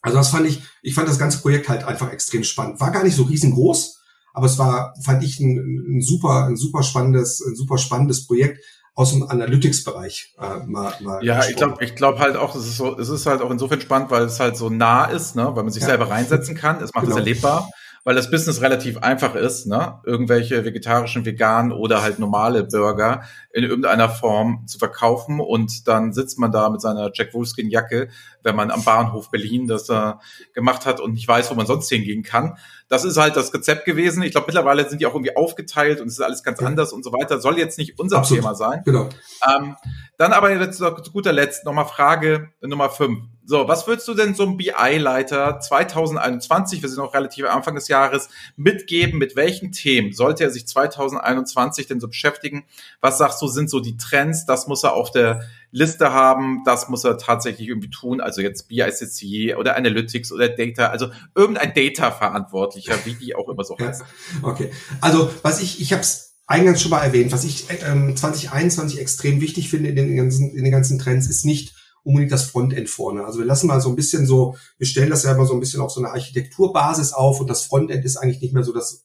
Also das fand ich, ich fand das ganze Projekt halt einfach extrem spannend. War gar nicht so riesengroß, aber es war, fand ich ein, ein super, ein super spannendes, ein super spannendes Projekt aus dem Analytics-Bereich. Äh, mal, mal ja, ich glaube, ich glaube halt auch, es ist so, es ist halt auch insofern spannend, weil es halt so nah ist, ne, weil man sich ja. selber reinsetzen kann. Es macht genau. es erlebbar. Weil das Business relativ einfach ist, ne? Irgendwelche vegetarischen, veganen oder halt normale Burger in irgendeiner Form zu verkaufen und dann sitzt man da mit seiner Jack Wolfskin Jacke, wenn man am Bahnhof Berlin das äh, gemacht hat und nicht weiß, wo man sonst hingehen kann. Das ist halt das Rezept gewesen. Ich glaube, mittlerweile sind die auch irgendwie aufgeteilt und es ist alles ganz ja. anders und so weiter. Soll jetzt nicht unser Absolut. Thema sein. Genau. Ähm, dann aber jetzt zu guter Letzt nochmal Frage Nummer fünf. So, was würdest du denn so einem BI-Leiter 2021, wir sind noch relativ am Anfang des Jahres, mitgeben? Mit welchen Themen sollte er sich 2021 denn so beschäftigen? Was sagst du, sind so die Trends? Das muss er auf der Liste haben, das muss er tatsächlich irgendwie tun. Also jetzt BICC oder Analytics oder Data, also irgendein Data-Verantwortlicher, wie die auch immer so heißt. Okay, also was ich, ich habe es eingangs schon mal erwähnt, was ich ähm, 2021 extrem wichtig finde in den ganzen, in den ganzen Trends, ist nicht unbedingt das Frontend vorne. Also wir lassen mal so ein bisschen so, wir stellen das ja immer so ein bisschen auf so eine Architekturbasis auf und das Frontend ist eigentlich nicht mehr so das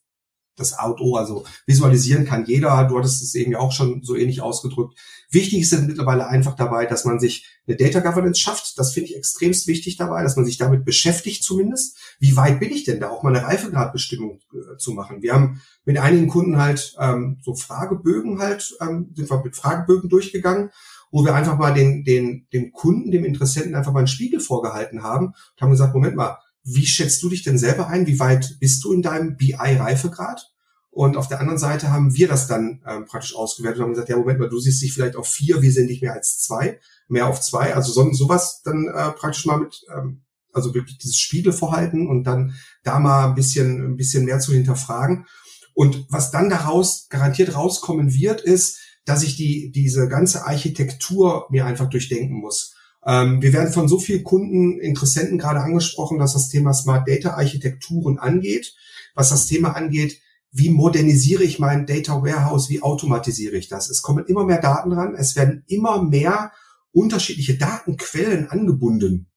das Auto, also visualisieren kann jeder. Du hattest es eben ja auch schon so ähnlich ausgedrückt. Wichtig ist mittlerweile einfach dabei, dass man sich eine Data Governance schafft. Das finde ich extremst wichtig dabei, dass man sich damit beschäftigt zumindest. Wie weit bin ich denn da, auch mal eine Reifegradbestimmung äh, zu machen? Wir haben mit einigen Kunden halt ähm, so Fragebögen halt, ähm, sind wir mit Fragebögen durchgegangen wo wir einfach mal den, den, dem Kunden, dem Interessenten einfach mal einen Spiegel vorgehalten haben und haben gesagt, Moment mal, wie schätzt du dich denn selber ein? Wie weit bist du in deinem BI-Reifegrad? Und auf der anderen Seite haben wir das dann ähm, praktisch ausgewertet und haben gesagt, ja, Moment mal, du siehst dich vielleicht auf vier, wir sind nicht mehr als zwei, mehr auf zwei. Also so, sowas dann äh, praktisch mal mit, ähm, also wirklich dieses Spiegel vorhalten und dann da mal ein bisschen, ein bisschen mehr zu hinterfragen. Und was dann daraus garantiert rauskommen wird, ist, dass ich die, diese ganze Architektur mir einfach durchdenken muss. Ähm, wir werden von so vielen Kunden, Interessenten gerade angesprochen, dass das Thema Smart Data Architekturen angeht. Was das Thema angeht, wie modernisiere ich mein Data Warehouse, wie automatisiere ich das? Es kommen immer mehr Daten ran, es werden immer mehr unterschiedliche Datenquellen angebunden.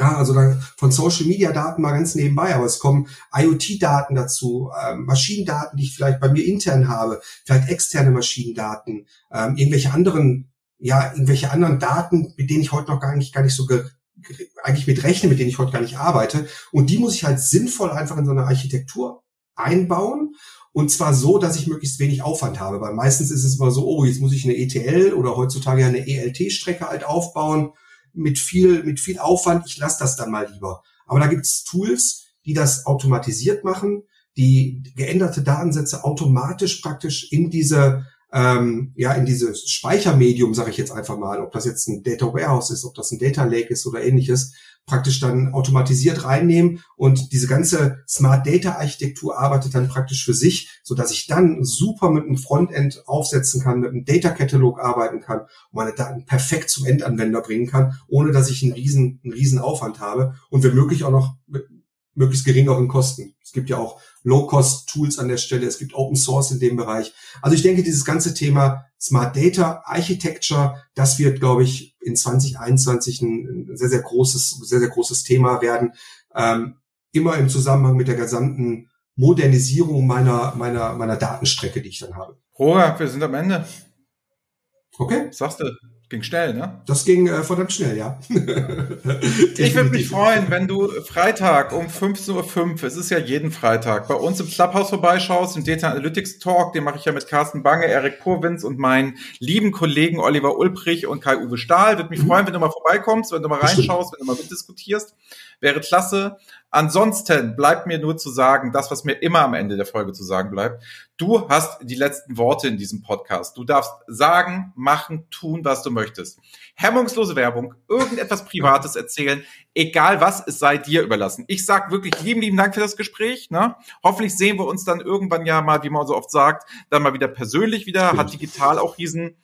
Ja, also dann von Social Media Daten mal ganz nebenbei, aber es kommen IoT Daten dazu, äh, Maschinendaten, die ich vielleicht bei mir intern habe, vielleicht externe Maschinendaten, ähm, irgendwelche anderen, ja, irgendwelche anderen Daten, mit denen ich heute noch gar nicht, gar nicht so eigentlich mit rechne, mit denen ich heute gar nicht arbeite. Und die muss ich halt sinnvoll einfach in so eine Architektur einbauen. Und zwar so, dass ich möglichst wenig Aufwand habe. Weil meistens ist es immer so, oh, jetzt muss ich eine ETL oder heutzutage eine ELT-Strecke halt aufbauen mit viel, mit viel Aufwand, ich lasse das dann mal lieber. Aber da gibt's Tools, die das automatisiert machen, die geänderte Datensätze automatisch praktisch in diese ähm, ja in dieses Speichermedium, sage ich jetzt einfach mal, ob das jetzt ein Data Warehouse ist, ob das ein Data Lake ist oder ähnliches, praktisch dann automatisiert reinnehmen. Und diese ganze Smart Data Architektur arbeitet dann praktisch für sich, so dass ich dann super mit einem Frontend aufsetzen kann, mit einem Data Catalog arbeiten kann und meine Daten perfekt zum Endanwender bringen kann, ohne dass ich einen riesen, einen riesen Aufwand habe und wenn möglich auch noch mit möglichst geringeren Kosten. Es gibt ja auch Low-Cost-Tools an der Stelle, es gibt Open Source in dem Bereich. Also ich denke, dieses ganze Thema Smart Data Architecture, das wird, glaube ich, in 2021 ein sehr, sehr großes, sehr, sehr großes Thema werden. Ähm, immer im Zusammenhang mit der gesamten Modernisierung meiner, meiner, meiner Datenstrecke, die ich dann habe. Roger, wir sind am Ende. Okay. sagst du? Ging schnell, ne? Das ging äh, verdammt schnell, ja. ich würde mich freuen, wenn du Freitag um 15.05 Uhr, es ist ja jeden Freitag, bei uns im Clubhouse vorbeischaust, im Data Analytics Talk, den mache ich ja mit Carsten Bange, Erik Purwins und meinen lieben Kollegen Oliver Ulbrich und Kai-Uwe Stahl. Würde mich mhm. freuen, wenn du mal vorbeikommst, wenn du mal reinschaust, wenn du mal mitdiskutierst. Wäre klasse. Ansonsten bleibt mir nur zu sagen, das, was mir immer am Ende der Folge zu sagen bleibt. Du hast die letzten Worte in diesem Podcast. Du darfst sagen, machen, tun, was du möchtest. Hemmungslose Werbung, irgendetwas Privates erzählen, egal was, es sei dir überlassen. Ich sag wirklich lieben, lieben Dank für das Gespräch. Ne? Hoffentlich sehen wir uns dann irgendwann ja mal, wie man so oft sagt, dann mal wieder persönlich wieder. Hat digital auch riesen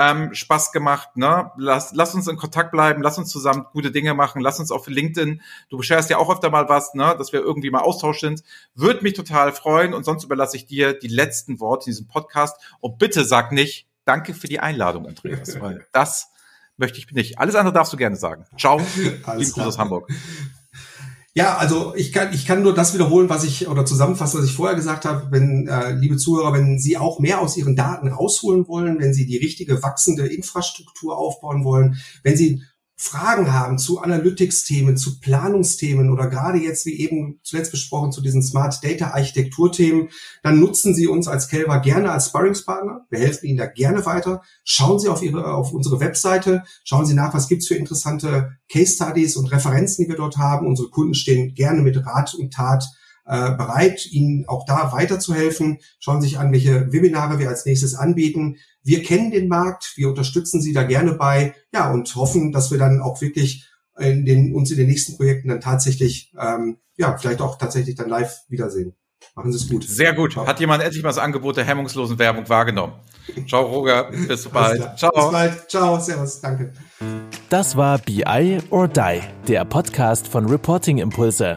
ähm, Spaß gemacht. Ne? Lass, lass uns in Kontakt bleiben, lass uns zusammen gute Dinge machen, lass uns auf LinkedIn, du bescherst ja auch öfter mal was, ne? dass wir irgendwie mal Austausch sind. Würde mich total freuen und sonst überlasse ich dir die letzten Worte in diesem Podcast. Und bitte sag nicht, danke für die Einladung, Andreas, weil das möchte ich nicht. Alles andere darfst du gerne sagen. Ciao, lieben Gruß aus Hamburg. Ja, also ich kann, ich kann nur das wiederholen, was ich oder zusammenfassen, was ich vorher gesagt habe. Wenn, äh, liebe Zuhörer, wenn Sie auch mehr aus Ihren Daten rausholen wollen, wenn Sie die richtige wachsende Infrastruktur aufbauen wollen, wenn Sie Fragen haben zu Analytics-Themen, zu Planungsthemen oder gerade jetzt, wie eben zuletzt besprochen, zu diesen Smart Data Architektur-Themen, dann nutzen Sie uns als Kelva gerne als Sparringspartner. Wir helfen Ihnen da gerne weiter. Schauen Sie auf Ihre, auf unsere Webseite. Schauen Sie nach, was gibt's für interessante Case Studies und Referenzen, die wir dort haben. Unsere Kunden stehen gerne mit Rat und Tat äh, bereit, Ihnen auch da weiterzuhelfen. Schauen Sie sich an, welche Webinare wir als nächstes anbieten. Wir kennen den Markt, wir unterstützen Sie da gerne bei, ja, und hoffen, dass wir dann auch wirklich in den, uns in den nächsten Projekten dann tatsächlich, ähm, ja, vielleicht auch tatsächlich dann live wiedersehen. Machen Sie es gut. Sehr gut. Ciao. Hat jemand endlich mal das Angebot der hemmungslosen Werbung wahrgenommen? Ciao, Roger. Bis bald. Ciao. Bis bald. Ciao. Servus. Danke. Das war BI or Die, der Podcast von Reporting Impulse.